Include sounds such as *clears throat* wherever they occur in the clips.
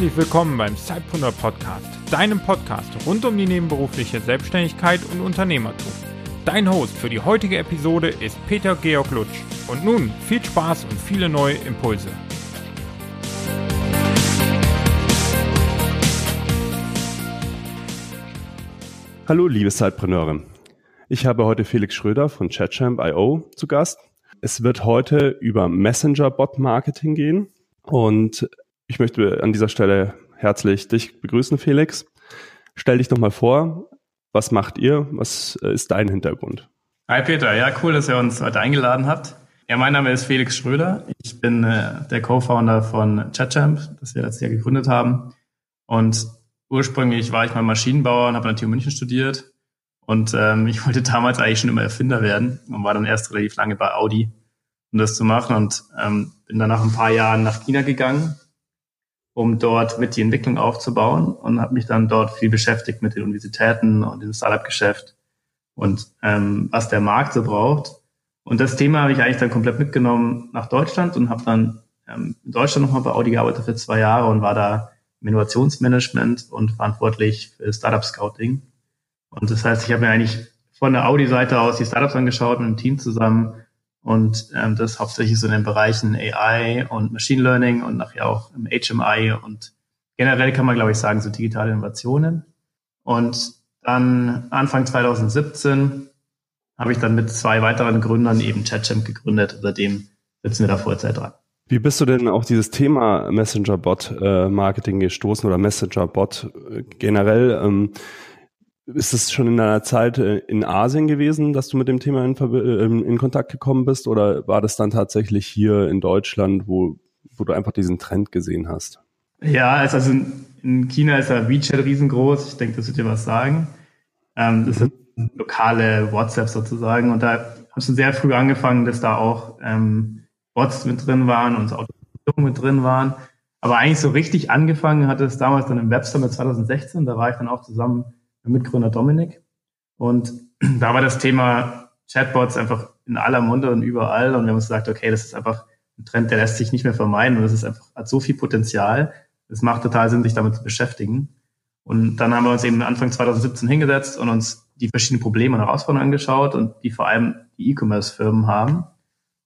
Herzlich willkommen beim Zeitpreneur Podcast, deinem Podcast rund um die nebenberufliche Selbstständigkeit und Unternehmertum. Dein Host für die heutige Episode ist Peter Georg Lutsch. Und nun viel Spaß und viele neue Impulse. Hallo, liebe Zeitpreneure. Ich habe heute Felix Schröder von ChatChamp.io zu Gast. Es wird heute über Messenger-Bot-Marketing gehen und ich möchte an dieser Stelle herzlich dich begrüßen, Felix. Stell dich doch mal vor, was macht ihr? Was äh, ist dein Hintergrund? Hi Peter, ja cool, dass ihr uns heute eingeladen habt. Ja, mein Name ist Felix Schröder. Ich bin äh, der Co-Founder von ChatChamp, das wir letztes Jahr gegründet haben. Und ursprünglich war ich mal Maschinenbauer und habe an der TU München studiert. Und ähm, ich wollte damals eigentlich schon immer Erfinder werden und war dann erst relativ lange bei Audi, um das zu machen. Und ähm, bin dann nach ein paar Jahren nach China gegangen um dort mit die Entwicklung aufzubauen und habe mich dann dort viel beschäftigt mit den Universitäten und dem Startup-Geschäft und ähm, was der Markt so braucht. Und das Thema habe ich eigentlich dann komplett mitgenommen nach Deutschland und habe dann ähm, in Deutschland nochmal bei Audi gearbeitet für zwei Jahre und war da im Innovationsmanagement und verantwortlich für Startup Scouting. Und das heißt, ich habe mir eigentlich von der Audi-Seite aus die Startups angeschaut mit einem Team zusammen und ähm, das hauptsächlich so in den Bereichen AI und Machine Learning und nachher auch im HMI und generell kann man, glaube ich, sagen, so digitale Innovationen. Und dann Anfang 2017 habe ich dann mit zwei weiteren Gründern eben ChatChamp gegründet. Seitdem sitzen wir da Vollzeit dran. Wie bist du denn auf dieses Thema Messenger-Bot-Marketing äh, gestoßen oder Messenger-Bot äh, generell? Ist es schon in deiner Zeit äh, in Asien gewesen, dass du mit dem Thema in, ähm, in, Kontakt gekommen bist? Oder war das dann tatsächlich hier in Deutschland, wo, wo du einfach diesen Trend gesehen hast? Ja, also in China ist ja WeChat riesengroß. Ich denke, das wird dir was sagen. Ähm, das sind lokale WhatsApp sozusagen. Und da hast du sehr früh angefangen, dass da auch ähm, Bots mit drin waren und Automatisierung mit drin waren. Aber eigentlich so richtig angefangen hat es damals dann im Web Summit 2016. Da war ich dann auch zusammen Mitgründer Dominik. Und *clears throat* da war das Thema Chatbots einfach in aller Munde und überall. Und wir haben uns gesagt, okay, das ist einfach ein Trend, der lässt sich nicht mehr vermeiden. Und das ist einfach, hat so viel Potenzial. Es macht total Sinn, sich damit zu beschäftigen. Und dann haben wir uns eben Anfang 2017 hingesetzt und uns die verschiedenen Probleme und Herausforderungen angeschaut und die vor allem die E-Commerce-Firmen haben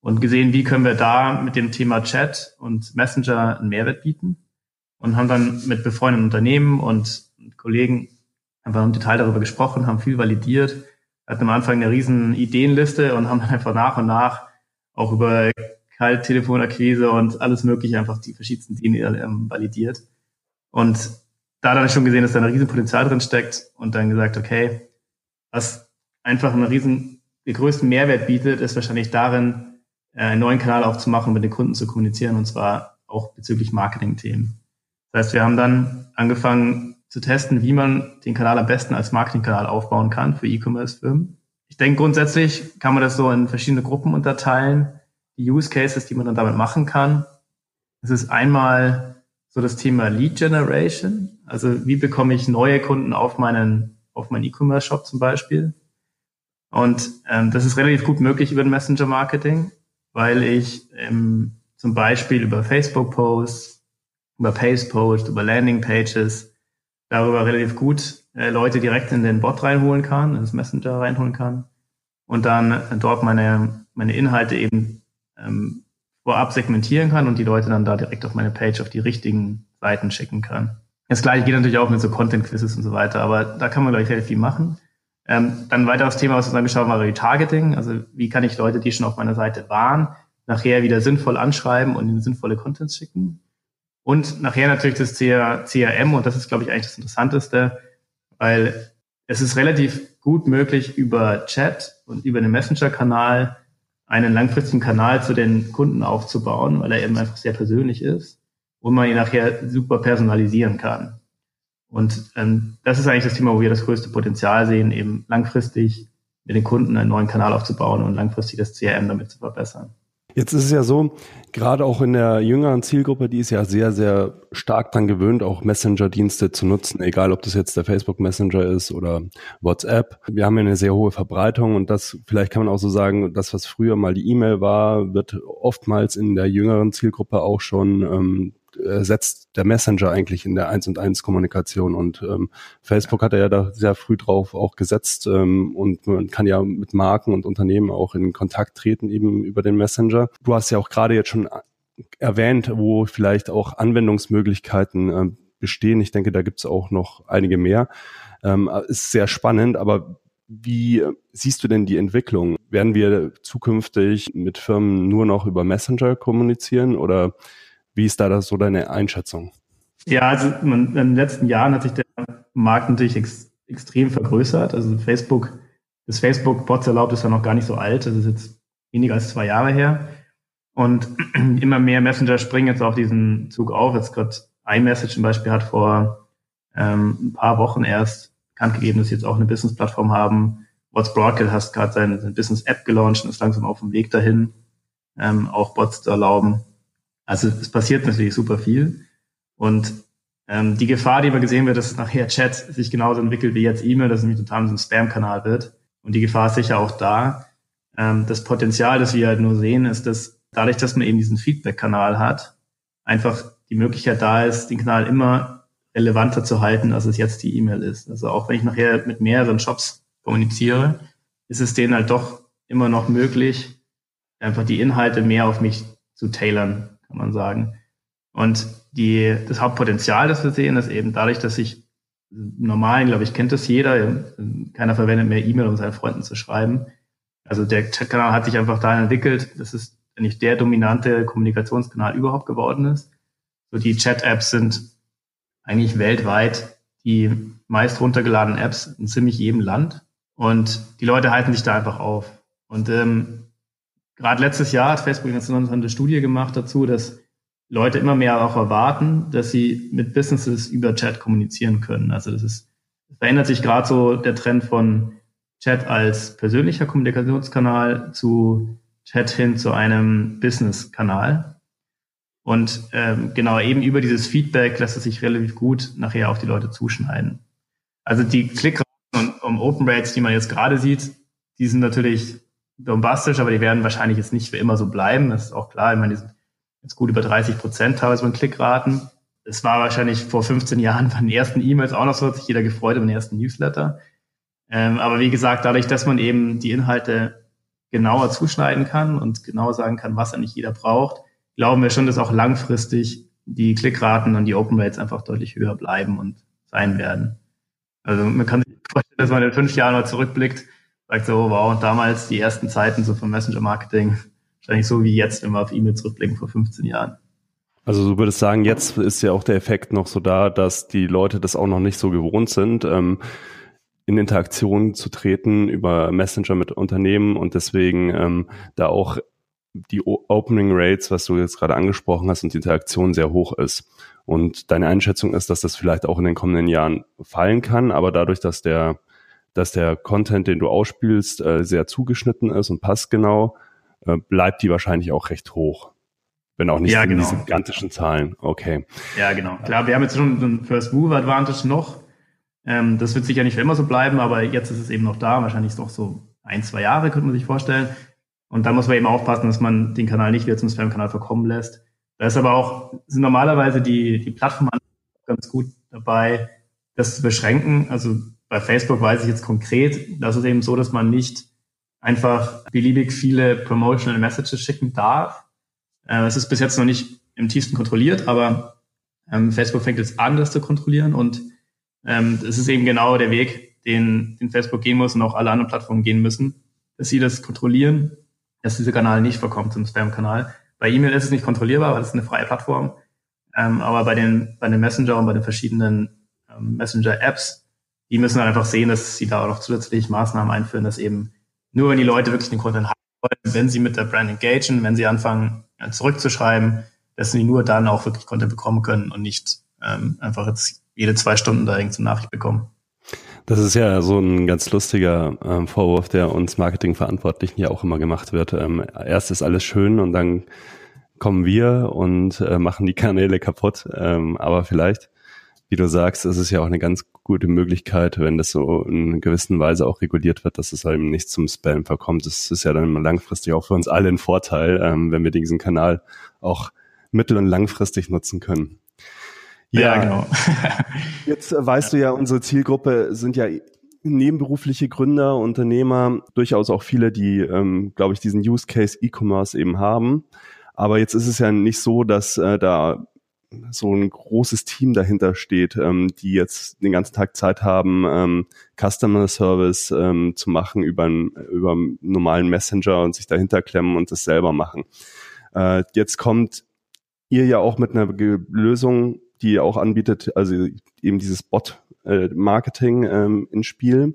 und gesehen, wie können wir da mit dem Thema Chat und Messenger einen Mehrwert bieten und haben dann mit befreundeten Unternehmen und Kollegen einfach im Detail darüber gesprochen, haben viel validiert, hatten am Anfang eine riesen Ideenliste und haben dann einfach nach und nach auch über Kalttelefonakquise und alles mögliche einfach die verschiedensten Ideen ähm, validiert. Und da dann schon gesehen, dass da ein riesen Potenzial drin steckt und dann gesagt, okay, was einfach einen riesen, den größten Mehrwert bietet, ist wahrscheinlich darin, äh, einen neuen Kanal aufzumachen, mit den Kunden zu kommunizieren und zwar auch bezüglich Marketing-Themen. Das heißt, wir haben dann angefangen, zu testen, wie man den Kanal am besten als Marketingkanal aufbauen kann für E-Commerce-Firmen. Ich denke, grundsätzlich kann man das so in verschiedene Gruppen unterteilen. Die Use Cases, die man dann damit machen kann. Es ist einmal so das Thema Lead Generation. Also wie bekomme ich neue Kunden auf meinen, auf meinen E-Commerce-Shop zum Beispiel? Und ähm, das ist relativ gut möglich über Messenger-Marketing, weil ich ähm, zum Beispiel über Facebook-Posts, über Pace-Posts, über Landing-Pages darüber relativ gut äh, Leute direkt in den Bot reinholen kann, ins Messenger reinholen kann und dann dort meine, meine Inhalte eben ähm, vorab segmentieren kann und die Leute dann da direkt auf meine Page auf die richtigen Seiten schicken kann. Das gleiche geht natürlich auch mit so Content-Quizzes und so weiter, aber da kann man, glaube ich, relativ viel machen. Ähm, dann ein weiteres Thema, was wir uns angeschaut haben, war Retargeting. Also wie kann ich Leute, die schon auf meiner Seite waren, nachher wieder sinnvoll anschreiben und ihnen sinnvolle Contents schicken? Und nachher natürlich das CRM und das ist, glaube ich, eigentlich das Interessanteste, weil es ist relativ gut möglich, über Chat und über den Messenger-Kanal einen langfristigen Kanal zu den Kunden aufzubauen, weil er eben einfach sehr persönlich ist und man ihn nachher super personalisieren kann. Und ähm, das ist eigentlich das Thema, wo wir das größte Potenzial sehen, eben langfristig mit den Kunden einen neuen Kanal aufzubauen und langfristig das CRM damit zu verbessern. Jetzt ist es ja so, gerade auch in der jüngeren Zielgruppe, die ist ja sehr, sehr stark daran gewöhnt, auch Messenger-Dienste zu nutzen, egal ob das jetzt der Facebook Messenger ist oder WhatsApp. Wir haben ja eine sehr hohe Verbreitung und das, vielleicht kann man auch so sagen, das, was früher mal die E-Mail war, wird oftmals in der jüngeren Zielgruppe auch schon ähm, äh, setzt der Messenger eigentlich in der Eins und Eins Kommunikation und ähm, Facebook hat er ja da sehr früh drauf auch gesetzt ähm, und man kann ja mit Marken und Unternehmen auch in Kontakt treten eben über den Messenger. Du hast ja auch gerade jetzt schon erwähnt, wo vielleicht auch Anwendungsmöglichkeiten äh, bestehen. Ich denke, da gibt es auch noch einige mehr. Ähm, ist sehr spannend, aber wie siehst du denn die Entwicklung? Werden wir zukünftig mit Firmen nur noch über Messenger kommunizieren oder wie ist da so deine Einschätzung? Ja, also in den letzten Jahren hat sich der Markt natürlich ex, extrem vergrößert. Also Facebook, das Facebook-Bots erlaubt ist ja noch gar nicht so alt. Das ist jetzt weniger als zwei Jahre her. Und *clears throat* immer mehr Messenger springen jetzt auf diesen Zug auf. Jetzt gerade iMessage zum Beispiel hat vor ähm, ein paar Wochen erst bekannt gegeben, dass sie jetzt auch eine Business-Plattform haben. What's Broadcast hat gerade seine, seine Business-App gelauncht und ist langsam auf dem Weg dahin, ähm, auch Bots zu erlauben. Also es passiert natürlich super viel. Und ähm, die Gefahr, die wir gesehen wird, dass nachher Chat sich genauso entwickelt wie jetzt E-Mail, dass es nämlich total ein Spam-Kanal wird. Und die Gefahr ist sicher auch da. Ähm, das Potenzial, das wir halt nur sehen, ist, dass dadurch, dass man eben diesen Feedback-Kanal hat, einfach die Möglichkeit da ist, den Kanal immer relevanter zu halten, als es jetzt die E-Mail ist. Also auch wenn ich nachher mit mehreren Shops kommuniziere, ist es denen halt doch immer noch möglich, einfach die Inhalte mehr auf mich zu tailern kann man sagen. Und die, das Hauptpotenzial, das wir sehen, ist eben dadurch, dass ich normalen, glaube ich, kennt das jeder. Keiner verwendet mehr E-Mail, um seinen Freunden zu schreiben. Also der Chatkanal hat sich einfach dahin entwickelt, dass es nicht der dominante Kommunikationskanal überhaupt geworden ist. So die Chat-Apps sind eigentlich weltweit die meist runtergeladenen Apps in ziemlich jedem Land. Und die Leute halten sich da einfach auf. Und ähm, gerade letztes Jahr hat Facebook eine interessante Studie gemacht dazu, dass Leute immer mehr auch erwarten, dass sie mit Businesses über Chat kommunizieren können. Also das ist, es verändert sich gerade so der Trend von Chat als persönlicher Kommunikationskanal zu Chat hin zu einem Business-Kanal. Und ähm, genau eben über dieses Feedback lässt es sich relativ gut nachher auf die Leute zuschneiden. Also die Klickraten und um Open Rates, die man jetzt gerade sieht, die sind natürlich bombastisch, aber die werden wahrscheinlich jetzt nicht für immer so bleiben. Das ist auch klar. Ich meine, die sind jetzt gut über 30 Prozent teilweise von Klickraten. Es war wahrscheinlich vor 15 Jahren bei den ersten E-Mails auch noch so, hat sich jeder gefreut über den ersten Newsletter. Ähm, aber wie gesagt, dadurch, dass man eben die Inhalte genauer zuschneiden kann und genau sagen kann, was eigentlich jeder braucht, glauben wir schon, dass auch langfristig die Klickraten und die Open Rates einfach deutlich höher bleiben und sein werden. Also man kann sich vorstellen, dass man in fünf Jahren mal zurückblickt sagt so, wow, damals die ersten Zeiten so vom Messenger-Marketing, wahrscheinlich so wie jetzt, wenn wir auf E-Mail zurückblicken vor 15 Jahren. Also du würdest sagen, jetzt ist ja auch der Effekt noch so da, dass die Leute das auch noch nicht so gewohnt sind, ähm, in Interaktion zu treten über Messenger mit Unternehmen und deswegen ähm, da auch die Opening Rates, was du jetzt gerade angesprochen hast, und die Interaktion sehr hoch ist. Und deine Einschätzung ist, dass das vielleicht auch in den kommenden Jahren fallen kann, aber dadurch, dass der dass der Content, den du ausspielst, äh, sehr zugeschnitten ist und passt genau, äh, bleibt die wahrscheinlich auch recht hoch. Wenn auch nicht ja, in genau. diese gigantischen Zahlen. Okay. Ja, genau. Klar, wir haben jetzt schon einen First Move Advantage noch. Ähm, das wird sicher nicht für immer so bleiben, aber jetzt ist es eben noch da. Wahrscheinlich ist es noch so ein, zwei Jahre, könnte man sich vorstellen. Und dann muss man eben aufpassen, dass man den Kanal nicht wieder zum Spam-Kanal verkommen lässt. Da ist aber auch, sind normalerweise die, die Plattformen ganz gut dabei, das zu beschränken. Also bei Facebook weiß ich jetzt konkret, das ist eben so, dass man nicht einfach beliebig viele Promotional Messages schicken darf. Äh, es ist bis jetzt noch nicht im tiefsten kontrolliert, aber ähm, Facebook fängt jetzt an, das zu kontrollieren und ähm, es ist eben genau der Weg, den, den Facebook gehen muss und auch alle anderen Plattformen gehen müssen, dass sie das kontrollieren, dass dieser Kanal nicht verkommt zum Spam-Kanal. Bei E-Mail ist es nicht kontrollierbar, weil es eine freie Plattform. Ähm, aber bei den, bei den Messenger und bei den verschiedenen ähm, Messenger-Apps die müssen halt einfach sehen, dass sie da auch noch zusätzlich Maßnahmen einführen, dass eben nur wenn die Leute wirklich den Content haben wollen, wenn sie mit der Brand engagen, wenn sie anfangen zurückzuschreiben, dass sie nur dann auch wirklich Content bekommen können und nicht ähm, einfach jetzt jede zwei Stunden da irgendeine Nachricht bekommen. Das ist ja so ein ganz lustiger ähm, Vorwurf, der uns Marketingverantwortlichen ja auch immer gemacht wird. Ähm, erst ist alles schön und dann kommen wir und äh, machen die Kanäle kaputt. Ähm, aber vielleicht wie du sagst, ist es ja auch eine ganz gute Möglichkeit, wenn das so in gewisser Weise auch reguliert wird, dass es halt eben nicht zum Spam verkommt. Das ist ja dann langfristig auch für uns alle ein Vorteil, ähm, wenn wir diesen Kanal auch mittel- und langfristig nutzen können. Ja, ja genau. *laughs* jetzt weißt du ja, unsere Zielgruppe sind ja nebenberufliche Gründer, Unternehmer, durchaus auch viele, die, ähm, glaube ich, diesen Use Case E-Commerce eben haben. Aber jetzt ist es ja nicht so, dass äh, da so ein großes Team dahinter steht, ähm, die jetzt den ganzen Tag Zeit haben, ähm, Customer Service ähm, zu machen über, über einen normalen Messenger und sich dahinter klemmen und das selber machen. Äh, jetzt kommt ihr ja auch mit einer Lösung, die ihr auch anbietet, also eben dieses Bot-Marketing äh, ähm, ins Spiel.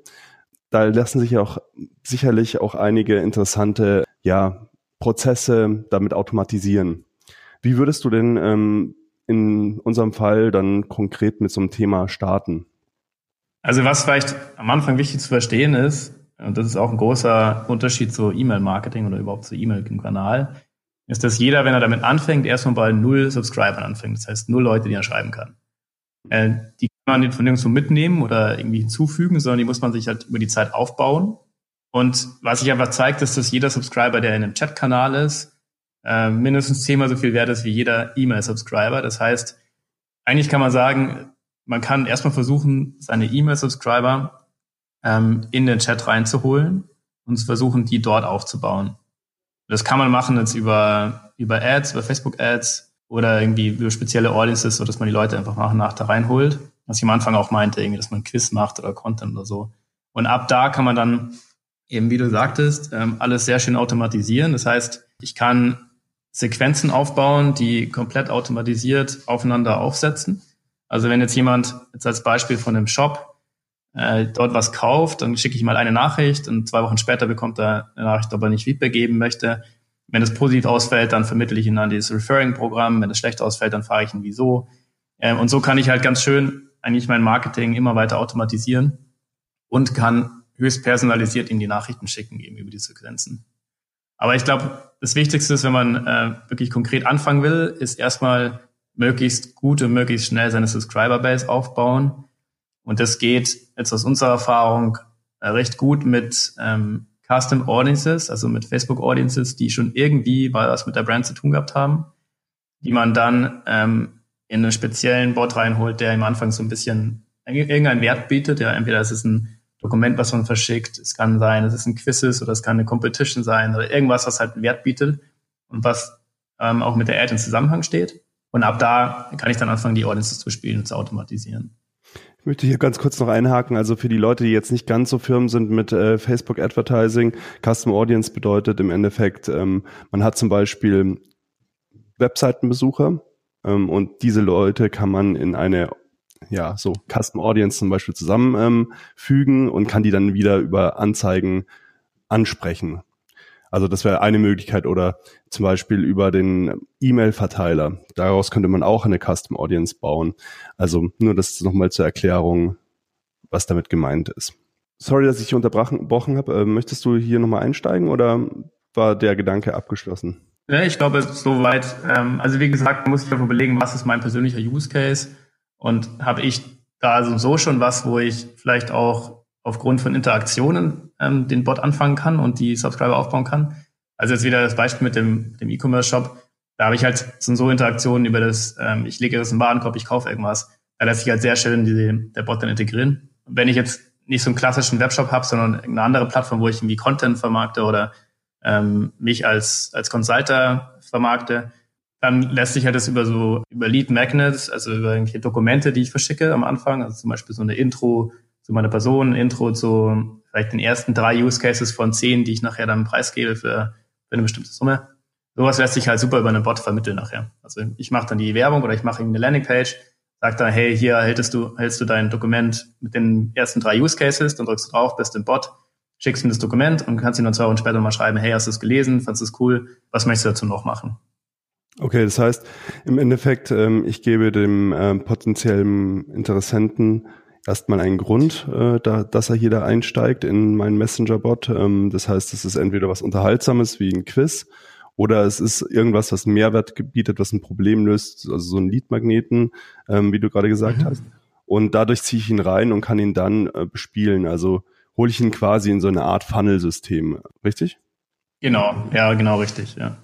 Da lassen sich ja auch sicherlich auch einige interessante ja, Prozesse damit automatisieren. Wie würdest du denn ähm, in unserem Fall dann konkret mit so einem Thema starten? Also was vielleicht am Anfang wichtig zu verstehen ist, und das ist auch ein großer Unterschied zu E-Mail-Marketing oder überhaupt zu E-Mail im Kanal, ist, dass jeder, wenn er damit anfängt, erstmal bei null Subscribern anfängt. Das heißt, null Leute, die er schreiben kann. Äh, die kann man von nirgendwo mitnehmen oder irgendwie hinzufügen, sondern die muss man sich halt über die Zeit aufbauen. Und was sich einfach zeigt, ist, dass jeder Subscriber, der in einem Chat-Kanal ist, äh, mindestens zehnmal so viel wert ist wie jeder E-Mail-Subscriber. Das heißt, eigentlich kann man sagen, man kann erstmal versuchen, seine E-Mail-Subscriber ähm, in den Chat reinzuholen und versuchen, die dort aufzubauen. Das kann man machen jetzt über, über Ads, über Facebook-Ads oder irgendwie über spezielle Audiences, so dass man die Leute einfach nach und nach da reinholt. Was ich am Anfang auch meinte, irgendwie, dass man Quiz macht oder Content oder so. Und ab da kann man dann eben, wie du sagtest, ähm, alles sehr schön automatisieren. Das heißt, ich kann Sequenzen aufbauen, die komplett automatisiert aufeinander aufsetzen. Also wenn jetzt jemand, jetzt als Beispiel von einem Shop, äh, dort was kauft, dann schicke ich mal eine Nachricht und zwei Wochen später bekommt er eine Nachricht, ob er nicht Feedback geben möchte. Wenn es positiv ausfällt, dann vermittle ich ihn an dieses Referring-Programm. Wenn es schlecht ausfällt, dann frage ich ihn, wieso. Ähm, und so kann ich halt ganz schön eigentlich mein Marketing immer weiter automatisieren und kann höchst personalisiert ihm die Nachrichten schicken eben über die Sequenzen. Aber ich glaube, das Wichtigste ist, wenn man äh, wirklich konkret anfangen will, ist erstmal möglichst gut und möglichst schnell seine Subscriber-Base aufbauen. Und das geht jetzt aus unserer Erfahrung äh, recht gut mit ähm, Custom Audiences, also mit Facebook Audiences, die schon irgendwie was mit der Brand zu tun gehabt haben, die man dann ähm, in einen speziellen Bot reinholt, der am Anfang so ein bisschen irgendeinen Wert bietet. Ja, entweder ist es ein Dokument, was man verschickt. Es kann sein, es ist ein Quizzes oder es kann eine Competition sein oder irgendwas, was halt einen Wert bietet und was ähm, auch mit der Ad in Zusammenhang steht. Und ab da kann ich dann anfangen, die Audiences zu spielen und zu automatisieren. Ich möchte hier ganz kurz noch einhaken. Also für die Leute, die jetzt nicht ganz so firm sind mit äh, Facebook Advertising, Custom Audience bedeutet im Endeffekt, ähm, man hat zum Beispiel Webseitenbesucher ähm, und diese Leute kann man in eine ja, so Custom Audience zum Beispiel zusammenfügen ähm, und kann die dann wieder über Anzeigen ansprechen. Also das wäre eine Möglichkeit oder zum Beispiel über den E-Mail-Verteiler. Daraus könnte man auch eine Custom Audience bauen. Also nur das nochmal zur Erklärung, was damit gemeint ist. Sorry, dass ich unterbrochen habe. Äh, möchtest du hier nochmal einsteigen oder war der Gedanke abgeschlossen? Ja, ich glaube, soweit. Ähm, also wie gesagt, muss ich einfach überlegen, was ist mein persönlicher Use Case und habe ich da also so schon was, wo ich vielleicht auch aufgrund von Interaktionen ähm, den Bot anfangen kann und die Subscriber aufbauen kann. Also jetzt wieder das Beispiel mit dem, dem E-Commerce-Shop. Da habe ich halt sind so Interaktionen über das, ähm, ich lege in den Warenkorb, ich kaufe irgendwas. Da lässt sich halt sehr schön die, der Bot dann integrieren. Und wenn ich jetzt nicht so einen klassischen Webshop habe, sondern eine andere Plattform, wo ich irgendwie Content vermarkte oder ähm, mich als, als Consulter vermarkte, dann lässt sich halt das über so, über Lead Magnets, also über irgendwelche Dokumente, die ich verschicke am Anfang, also zum Beispiel so eine Intro zu meiner Person, Intro zu vielleicht den ersten drei Use Cases von zehn, die ich nachher dann preisgebe für, für eine bestimmte Summe. Sowas lässt sich halt super über einen Bot vermitteln nachher. Also ich mache dann die Werbung oder ich mache eine Landingpage, sag dann, hey, hier hältst du, hältst du dein Dokument mit den ersten drei Use Cases, dann drückst du drauf, bist im Bot, schickst mir das Dokument und kannst ihm dann zwei Wochen später mal schreiben, hey, hast du es gelesen, fandest du es cool, was möchtest du dazu noch machen? Okay, das heißt, im Endeffekt, ähm, ich gebe dem ähm, potenziellen Interessenten erstmal einen Grund, äh, da, dass er hier da einsteigt in meinen Messenger-Bot. Ähm, das heißt, es ist entweder was Unterhaltsames wie ein Quiz oder es ist irgendwas, was einen Mehrwert gebietet, was ein Problem löst, also so ein Lead-Magneten, ähm, wie du gerade gesagt mhm. hast. Und dadurch ziehe ich ihn rein und kann ihn dann äh, bespielen. Also hole ich ihn quasi in so eine Art Funnel-System, richtig? Genau, ja, genau richtig, ja.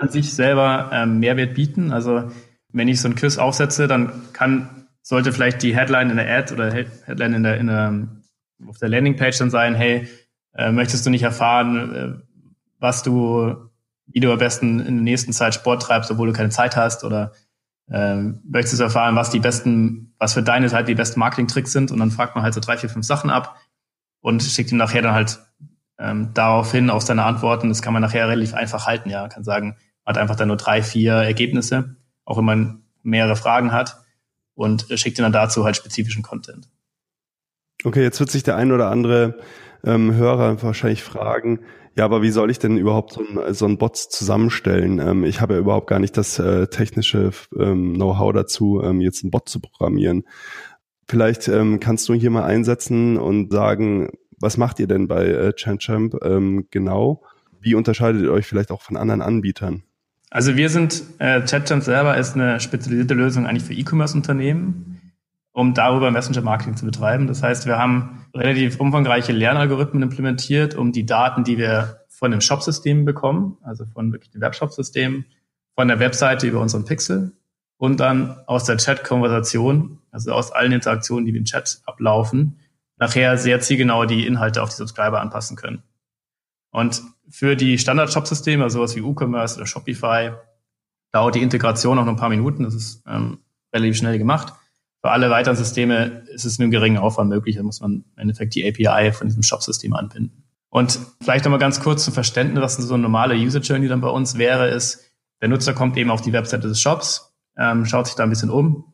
An sich selber ähm, Mehrwert bieten. Also wenn ich so ein Quiz aufsetze, dann kann, sollte vielleicht die Headline in der Ad oder Headline in der, in der auf der Landingpage dann sein, hey, äh, möchtest du nicht erfahren, äh, was du, wie du am besten in der nächsten Zeit Sport treibst, obwohl du keine Zeit hast oder ähm, möchtest du erfahren, was die besten, was für deine Seite die besten Marketing-Tricks sind und dann fragt man halt so drei, vier, fünf Sachen ab und schickt ihm nachher dann halt ähm, daraufhin auch seine Antworten. Das kann man nachher relativ einfach halten, ja. Man kann sagen, hat einfach dann nur drei, vier Ergebnisse, auch wenn man mehrere Fragen hat und schickt dann dazu halt spezifischen Content. Okay, jetzt wird sich der ein oder andere ähm, Hörer wahrscheinlich fragen, ja, aber wie soll ich denn überhaupt so ein, so ein Bot zusammenstellen? Ähm, ich habe ja überhaupt gar nicht das äh, technische ähm, Know-how dazu, ähm, jetzt einen Bot zu programmieren. Vielleicht ähm, kannst du hier mal einsetzen und sagen, was macht ihr denn bei äh, ChanChamp ähm, genau? Wie unterscheidet ihr euch vielleicht auch von anderen Anbietern? Also wir sind, äh, ChatChamp selber ist eine spezialisierte Lösung eigentlich für E-Commerce-Unternehmen, um darüber Messenger-Marketing zu betreiben. Das heißt, wir haben relativ umfangreiche Lernalgorithmen implementiert, um die Daten, die wir von dem Shop-System bekommen, also von wirklich dem Webshop-System, von der Webseite über unseren Pixel und dann aus der Chat-Konversation, also aus allen Interaktionen, die im Chat ablaufen, nachher sehr zielgenau die Inhalte auf die Subscriber anpassen können. Und für die Standard-Shop-Systeme, also sowas wie WooCommerce oder Shopify, dauert die Integration auch noch ein paar Minuten. Das ist ähm, relativ schnell gemacht. Für alle weiteren Systeme ist es mit einem geringen Aufwand möglich. Da muss man im Endeffekt die API von diesem Shop-System anbinden. Und vielleicht nochmal ganz kurz zum Verständnis, was so eine normale User Journey dann bei uns wäre, ist, der Nutzer kommt eben auf die Webseite des Shops, ähm, schaut sich da ein bisschen um,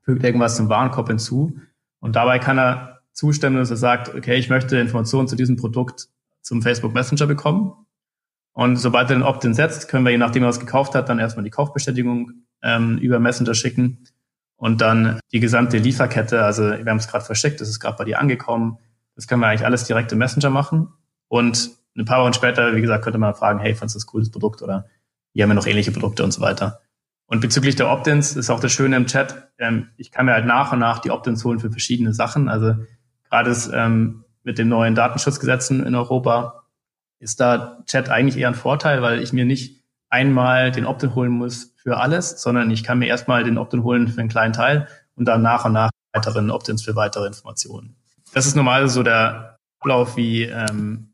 fügt irgendwas zum Warenkorb hinzu und dabei kann er zustimmen, dass er sagt, okay, ich möchte Informationen zu diesem Produkt zum Facebook Messenger bekommen. Und sobald er den Opt-in setzt, können wir, je nachdem was gekauft hat, dann erstmal die Kaufbestätigung ähm, über Messenger schicken und dann die gesamte Lieferkette, also wir haben es gerade verschickt, das ist gerade bei dir angekommen. Das können wir eigentlich alles direkt im Messenger machen. Und ein paar Wochen später, wie gesagt, könnte man fragen, hey, fandest du das cooles Produkt oder hier haben wir noch ähnliche Produkte und so weiter. Und bezüglich der Opt-ins ist auch das Schöne im Chat, ähm, ich kann mir halt nach und nach die Opt-ins holen für verschiedene Sachen. Also gerade ähm, mit den neuen Datenschutzgesetzen in Europa ist da Chat eigentlich eher ein Vorteil, weil ich mir nicht einmal den Opt-in holen muss für alles, sondern ich kann mir erstmal den Opt-in holen für einen kleinen Teil und dann nach und nach weiteren Opt-ins für weitere Informationen. Das ist normal so der Ablauf, wie, ähm,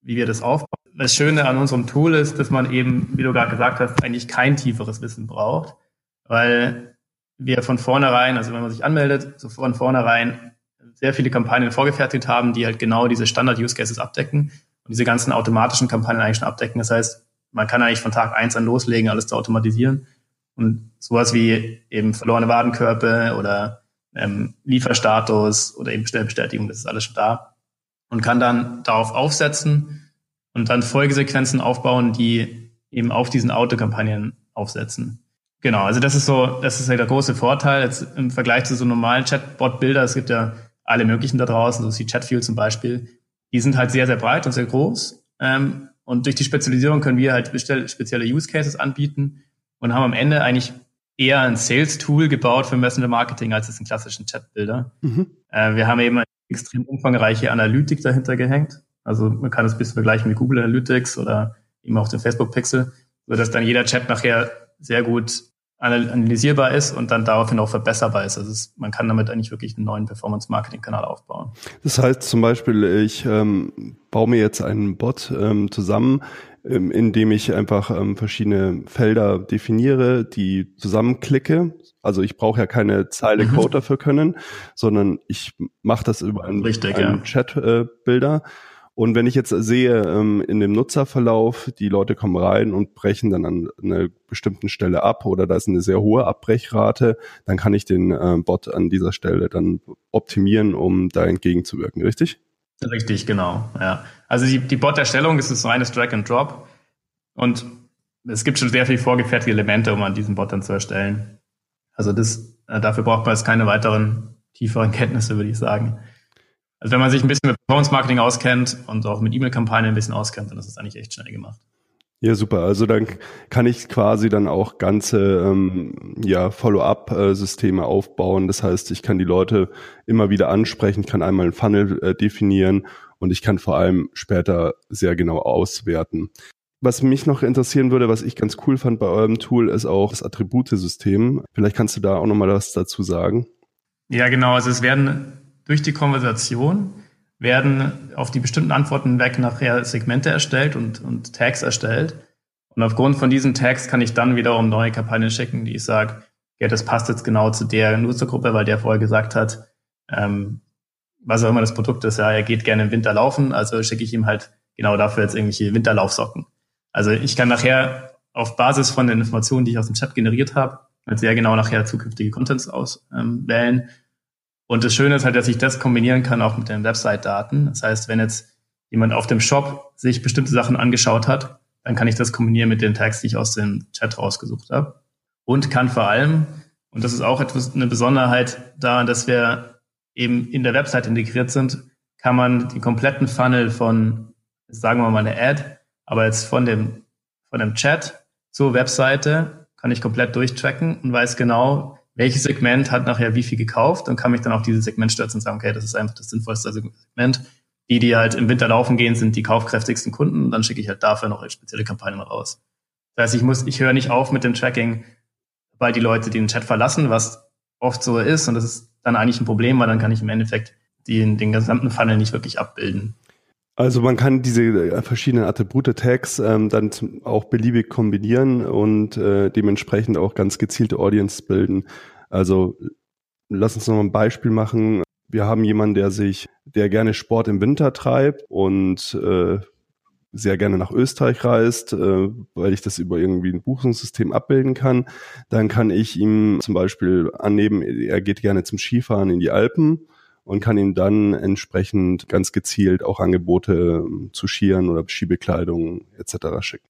wie wir das aufbauen. Das Schöne an unserem Tool ist, dass man eben, wie du gerade gesagt hast, eigentlich kein tieferes Wissen braucht, weil wir von vornherein, also wenn man sich anmeldet, so von vornherein sehr viele Kampagnen vorgefertigt haben, die halt genau diese Standard-Use-Cases abdecken und diese ganzen automatischen Kampagnen eigentlich schon abdecken. Das heißt, man kann eigentlich von Tag eins an loslegen, alles zu automatisieren. Und sowas wie eben verlorene Warenkörbe oder ähm, Lieferstatus oder eben Bestellbestätigung, das ist alles schon da. Und kann dann darauf aufsetzen und dann Folgesequenzen aufbauen, die eben auf diesen Autokampagnen aufsetzen. Genau, also das ist so, das ist halt der große Vorteil jetzt im Vergleich zu so normalen Chatbot-Bilder. Es gibt ja alle möglichen da draußen, so wie Chatfuel zum Beispiel. Die sind halt sehr, sehr breit und sehr groß. Ähm, und durch die Spezialisierung können wir halt spezielle Use Cases anbieten und haben am Ende eigentlich eher ein Sales-Tool gebaut für Messenger Marketing als jetzt einen klassischen Chat-Bilder. Mhm. Äh, wir haben eben eine extrem umfangreiche Analytik dahinter gehängt. Also man kann es ein bisschen vergleichen mit Google Analytics oder eben auch den Facebook Pixel, so dass dann jeder Chat nachher sehr gut analysierbar ist und dann daraufhin auch verbesserbar ist. Also es, man kann damit eigentlich wirklich einen neuen Performance-Marketing-Kanal aufbauen. Das heißt zum Beispiel, ich ähm, baue mir jetzt einen Bot ähm, zusammen, ähm, indem ich einfach ähm, verschiedene Felder definiere, die zusammenklicke. Also ich brauche ja keine Zeile mhm. Code dafür können, sondern ich mache das über einen, Richtig, einen ja. Chat-Bilder. Äh, und wenn ich jetzt sehe ähm, in dem Nutzerverlauf, die Leute kommen rein und brechen dann an einer bestimmten Stelle ab oder da ist eine sehr hohe Abbrechrate, dann kann ich den äh, Bot an dieser Stelle dann optimieren, um da entgegenzuwirken, richtig? Richtig, genau. Ja. Also die, die Bot-Erstellung ist ein reines Drag and Drop und es gibt schon sehr viele vorgefertigte Elemente, um an diesen Bot dann zu erstellen. Also das, äh, dafür braucht man jetzt keine weiteren tieferen Kenntnisse, würde ich sagen. Also wenn man sich ein bisschen mit Performance Marketing auskennt und auch mit E-Mail-Kampagnen ein bisschen auskennt, dann ist es eigentlich echt schnell gemacht. Ja, super. Also dann kann ich quasi dann auch ganze ähm, ja, Follow-up-Systeme aufbauen. Das heißt, ich kann die Leute immer wieder ansprechen, ich kann einmal einen Funnel äh, definieren und ich kann vor allem später sehr genau auswerten. Was mich noch interessieren würde, was ich ganz cool fand bei eurem Tool, ist auch das Attributesystem. Vielleicht kannst du da auch nochmal was dazu sagen. Ja, genau. Also es werden durch die Konversation werden auf die bestimmten Antworten weg nachher Segmente erstellt und, und Tags erstellt. Und aufgrund von diesen Tags kann ich dann wiederum neue Kampagnen schicken, die ich sage, ja, das passt jetzt genau zu der Nutzergruppe, weil der vorher gesagt hat, ähm, was auch immer das Produkt ist, ja, er geht gerne im Winter laufen, also schicke ich ihm halt genau dafür jetzt irgendwelche Winterlaufsocken. Also ich kann nachher auf Basis von den Informationen, die ich aus dem Chat generiert habe, halt sehr genau nachher zukünftige Contents auswählen. Ähm, und das Schöne ist halt, dass ich das kombinieren kann auch mit den Website-Daten. Das heißt, wenn jetzt jemand auf dem Shop sich bestimmte Sachen angeschaut hat, dann kann ich das kombinieren mit den Tags, die ich aus dem Chat rausgesucht habe. Und kann vor allem, und das ist auch etwas eine Besonderheit daran, dass wir eben in der Website integriert sind, kann man den kompletten Funnel von, sagen wir mal eine Ad, aber jetzt von dem, von dem Chat zur Webseite kann ich komplett durchtracken und weiß genau, welches Segment hat nachher wie viel gekauft und kann mich dann auf dieses Segment stürzen und sagen, okay, das ist einfach das sinnvollste Segment. Die, die halt im Winter laufen gehen, sind die kaufkräftigsten Kunden und dann schicke ich halt dafür noch spezielle Kampagnen raus. Das heißt, ich muss, ich höre nicht auf mit dem Tracking, weil die Leute den Chat verlassen, was oft so ist und das ist dann eigentlich ein Problem, weil dann kann ich im Endeffekt den, den gesamten Funnel nicht wirklich abbilden. Also man kann diese äh, verschiedenen Attribute-Tags ähm, dann zum, auch beliebig kombinieren und äh, dementsprechend auch ganz gezielte Audience bilden. Also lass uns noch mal ein Beispiel machen. Wir haben jemanden, der sich, der gerne Sport im Winter treibt und äh, sehr gerne nach Österreich reist, äh, weil ich das über irgendwie ein Buchungssystem abbilden kann. Dann kann ich ihm zum Beispiel annehmen, er geht gerne zum Skifahren in die Alpen und kann ihm dann entsprechend ganz gezielt auch Angebote ähm, zu Skiern oder Skibekleidung etc. schicken.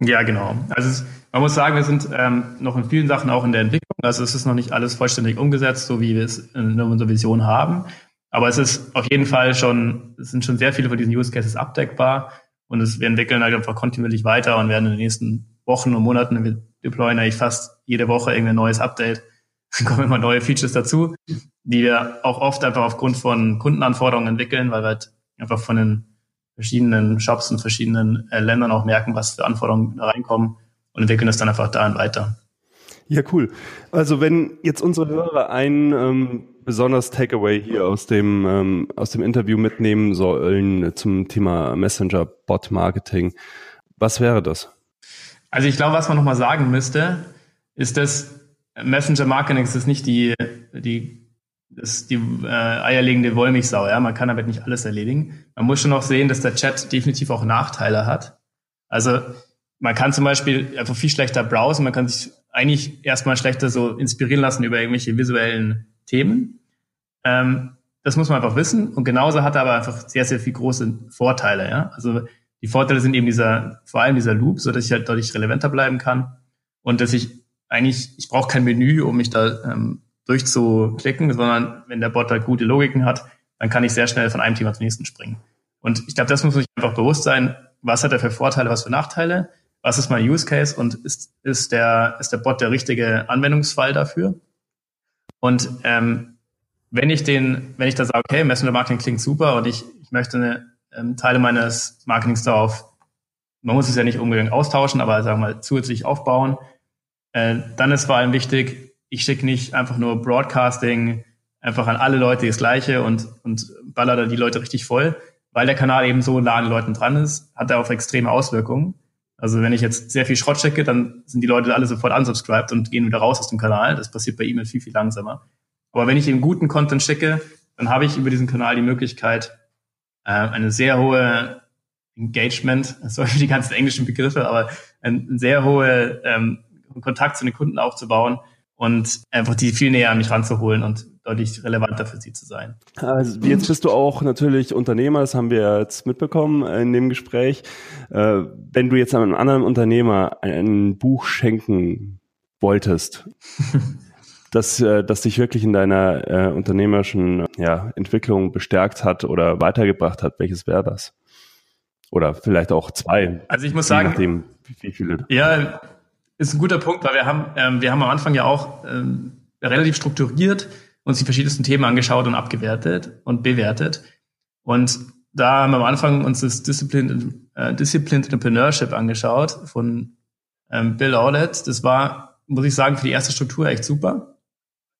Ja, genau. Also es, man muss sagen, wir sind ähm, noch in vielen Sachen auch in der Entwicklung. Also es ist noch nicht alles vollständig umgesetzt, so wie wir es in unserer Vision haben. Aber es ist auf jeden Fall schon, es sind schon sehr viele von diesen Use Cases abdeckbar. Und es, wir entwickeln halt einfach kontinuierlich weiter und werden in den nächsten Wochen und Monaten, wir deployen eigentlich fast jede Woche irgendein neues Update. *laughs* Dann kommen immer neue Features dazu die wir auch oft einfach aufgrund von Kundenanforderungen entwickeln, weil wir halt einfach von den verschiedenen Shops und verschiedenen äh, Ländern auch merken, was für Anforderungen da reinkommen und entwickeln das dann einfach dahin weiter. Ja, cool. Also wenn jetzt unsere Hörer ein ähm, besonders Takeaway hier aus dem ähm, aus dem Interview mitnehmen sollen zum Thema Messenger Bot Marketing, was wäre das? Also ich glaube, was man nochmal sagen müsste, ist, dass Messenger Marketing ist nicht die die ist die äh, eierlegende Wollmilchsau, ja. Man kann damit nicht alles erledigen. Man muss schon auch sehen, dass der Chat definitiv auch Nachteile hat. Also man kann zum Beispiel einfach viel schlechter browsen, man kann sich eigentlich erstmal schlechter so inspirieren lassen über irgendwelche visuellen Themen. Ähm, das muss man einfach wissen. Und genauso hat er aber einfach sehr, sehr viel große Vorteile, ja. Also die Vorteile sind eben dieser, vor allem dieser Loop, so dass ich halt deutlich relevanter bleiben kann und dass ich eigentlich, ich brauche kein Menü, um mich da ähm, durchzuklicken, sondern wenn der Bot halt gute Logiken hat, dann kann ich sehr schnell von einem Thema zum nächsten springen. Und ich glaube, das muss sich einfach bewusst sein, was hat er für Vorteile, was für Nachteile, was ist mein Use Case und ist, ist, der, ist der Bot der richtige Anwendungsfall dafür? Und ähm, wenn ich den, wenn ich da sage, okay, Messenger Marketing klingt super und ich, ich möchte eine, ähm, Teile meines Marketings darauf, man muss es ja nicht unbedingt austauschen, aber sagen wir mal zusätzlich aufbauen, äh, dann ist vor allem wichtig, ich schicke nicht einfach nur Broadcasting einfach an alle Leute das Gleiche und, und baller da die Leute richtig voll, weil der Kanal eben so nah an den Leuten dran ist, hat er auch extreme Auswirkungen. Also wenn ich jetzt sehr viel Schrott schicke, dann sind die Leute alle sofort unsubscribed und gehen wieder raus aus dem Kanal. Das passiert bei E-Mail viel, viel langsamer. Aber wenn ich eben guten Content schicke, dann habe ich über diesen Kanal die Möglichkeit, äh, eine sehr hohe Engagement, *laughs* sorry für die ganzen englischen Begriffe, aber ein sehr hohe ähm, Kontakt zu den Kunden aufzubauen, und einfach die viel näher an mich ranzuholen und deutlich relevanter für sie zu sein. Also jetzt bist du auch natürlich Unternehmer, das haben wir jetzt mitbekommen in dem Gespräch. Äh, wenn du jetzt einem anderen Unternehmer ein Buch schenken wolltest, *laughs* das, äh, das dich wirklich in deiner äh, unternehmerischen ja, Entwicklung bestärkt hat oder weitergebracht hat, welches wäre das? Oder vielleicht auch zwei. Also ich muss sagen, nachdem, wie viele. Ja, ist ein guter Punkt, weil wir haben, ähm, wir haben am Anfang ja auch ähm, relativ strukturiert uns die verschiedensten Themen angeschaut und abgewertet und bewertet. Und da haben wir am Anfang uns das Disciplined, äh, Disciplined Entrepreneurship angeschaut von ähm, Bill Aulet. Das war, muss ich sagen, für die erste Struktur echt super.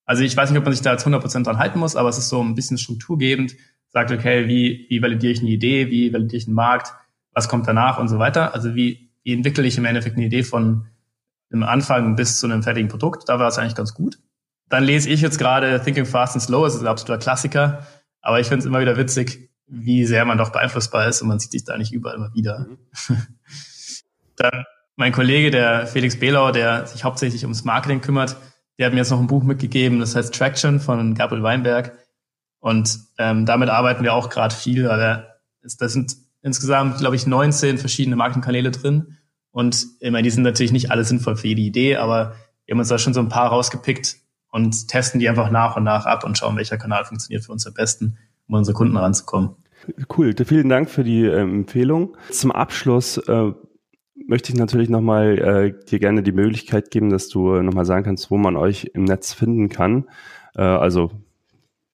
Also ich weiß nicht, ob man sich da jetzt 100% dran halten muss, aber es ist so ein bisschen strukturgebend. Sagt, okay, wie, wie validiere ich eine Idee, wie validiere ich einen Markt, was kommt danach und so weiter. Also wie, wie entwickle ich im Endeffekt eine Idee von einem Anfang bis zu einem fertigen Produkt. Da war es eigentlich ganz gut. Dann lese ich jetzt gerade Thinking Fast and Slow, das ist ein absoluter Klassiker. Aber ich finde es immer wieder witzig, wie sehr man doch beeinflussbar ist und man sieht sich da nicht überall immer wieder. Mhm. *laughs* Dann mein Kollege, der Felix Behlau, der sich hauptsächlich ums Marketing kümmert, der hat mir jetzt noch ein Buch mitgegeben, das heißt Traction von Gabriel Weinberg. Und ähm, damit arbeiten wir auch gerade viel, weil ist, da sind insgesamt, glaube ich, 19 verschiedene Marketingkanäle drin. Und meine, die sind natürlich nicht alle sinnvoll für jede Idee, aber wir haben uns da schon so ein paar rausgepickt und testen die einfach nach und nach ab und schauen, welcher Kanal funktioniert für uns am besten, um an unsere Kunden ranzukommen. Cool, vielen Dank für die äh, Empfehlung. Zum Abschluss äh, möchte ich natürlich nochmal äh, dir gerne die Möglichkeit geben, dass du nochmal sagen kannst, wo man euch im Netz finden kann. Äh, also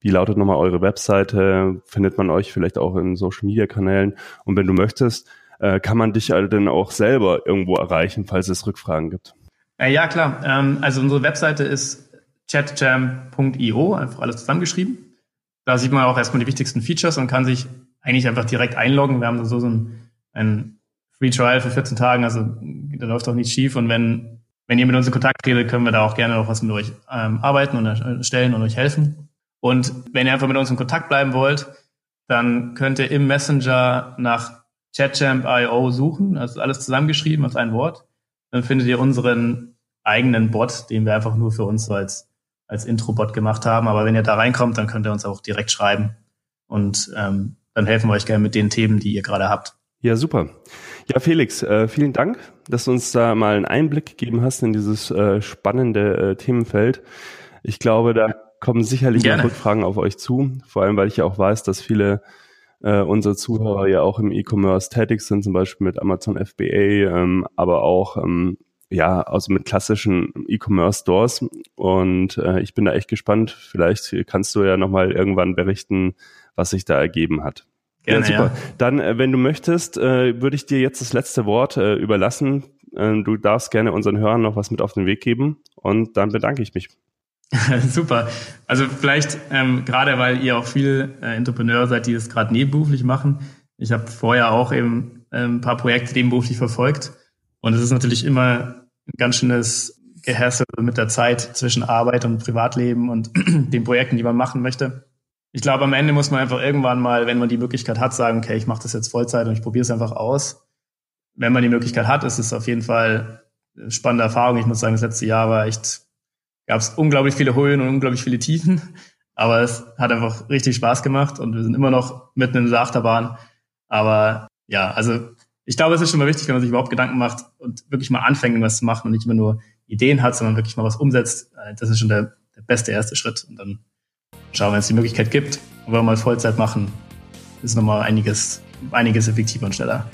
wie lautet nochmal eure Webseite? Findet man euch vielleicht auch in Social Media Kanälen? Und wenn du möchtest, äh, kann man dich also dann auch selber irgendwo erreichen, falls es Rückfragen gibt? Äh, ja, klar. Ähm, also unsere Webseite ist chatjam.io, einfach alles zusammengeschrieben. Da sieht man auch erstmal die wichtigsten Features und kann sich eigentlich einfach direkt einloggen. Wir haben so, so ein, ein Free Trial für 14 Tagen, also da läuft auch nichts schief. Und wenn, wenn ihr mit uns in Kontakt tretet, können wir da auch gerne noch was mit euch ähm, arbeiten und erstellen und euch helfen. Und wenn ihr einfach mit uns in Kontakt bleiben wollt, dann könnt ihr im Messenger nach ChatChamp.io suchen, also alles zusammengeschrieben als ein Wort. Dann findet ihr unseren eigenen Bot, den wir einfach nur für uns so als, als Intro-Bot gemacht haben. Aber wenn ihr da reinkommt, dann könnt ihr uns auch direkt schreiben. Und ähm, dann helfen wir euch gerne mit den Themen, die ihr gerade habt. Ja, super. Ja, Felix, äh, vielen Dank, dass du uns da mal einen Einblick gegeben hast in dieses äh, spannende äh, Themenfeld. Ich glaube, da kommen sicherlich Rückfragen auf euch zu, vor allem weil ich ja auch weiß, dass viele äh, unsere Zuhörer ja auch im E-Commerce tätig sind, zum Beispiel mit Amazon FBA, ähm, aber auch ähm, ja, also mit klassischen E-Commerce-Stores. Und äh, ich bin da echt gespannt. Vielleicht kannst du ja nochmal irgendwann berichten, was sich da ergeben hat. Gerne, ja, super. Ja. Dann, äh, wenn du möchtest, äh, würde ich dir jetzt das letzte Wort äh, überlassen. Äh, du darfst gerne unseren Hörern noch was mit auf den Weg geben und dann bedanke ich mich. *laughs* Super. Also vielleicht ähm, gerade, weil ihr auch viel äh, Entrepreneur seid, die das gerade nebenberuflich machen. Ich habe vorher auch eben äh, ein paar Projekte nebenberuflich verfolgt und es ist natürlich immer ein ganz schönes Gehässel mit der Zeit zwischen Arbeit und Privatleben und *clears throat* den Projekten, die man machen möchte. Ich glaube, am Ende muss man einfach irgendwann mal, wenn man die Möglichkeit hat, sagen, okay, ich mache das jetzt Vollzeit und ich probiere es einfach aus. Wenn man die Möglichkeit hat, ist es auf jeden Fall eine spannende Erfahrung. Ich muss sagen, das letzte Jahr war echt gab es unglaublich viele Höhen und unglaublich viele Tiefen. Aber es hat einfach richtig Spaß gemacht und wir sind immer noch mitten in der Achterbahn. Aber ja, also ich glaube, es ist schon mal wichtig, wenn man sich überhaupt Gedanken macht und wirklich mal anfängt, was zu machen und nicht immer nur Ideen hat, sondern wirklich mal was umsetzt. Äh, das ist schon der, der beste erste Schritt. Und dann schauen, wenn es die Möglichkeit gibt, wenn wir mal Vollzeit machen, ist nochmal einiges, einiges effektiver und schneller.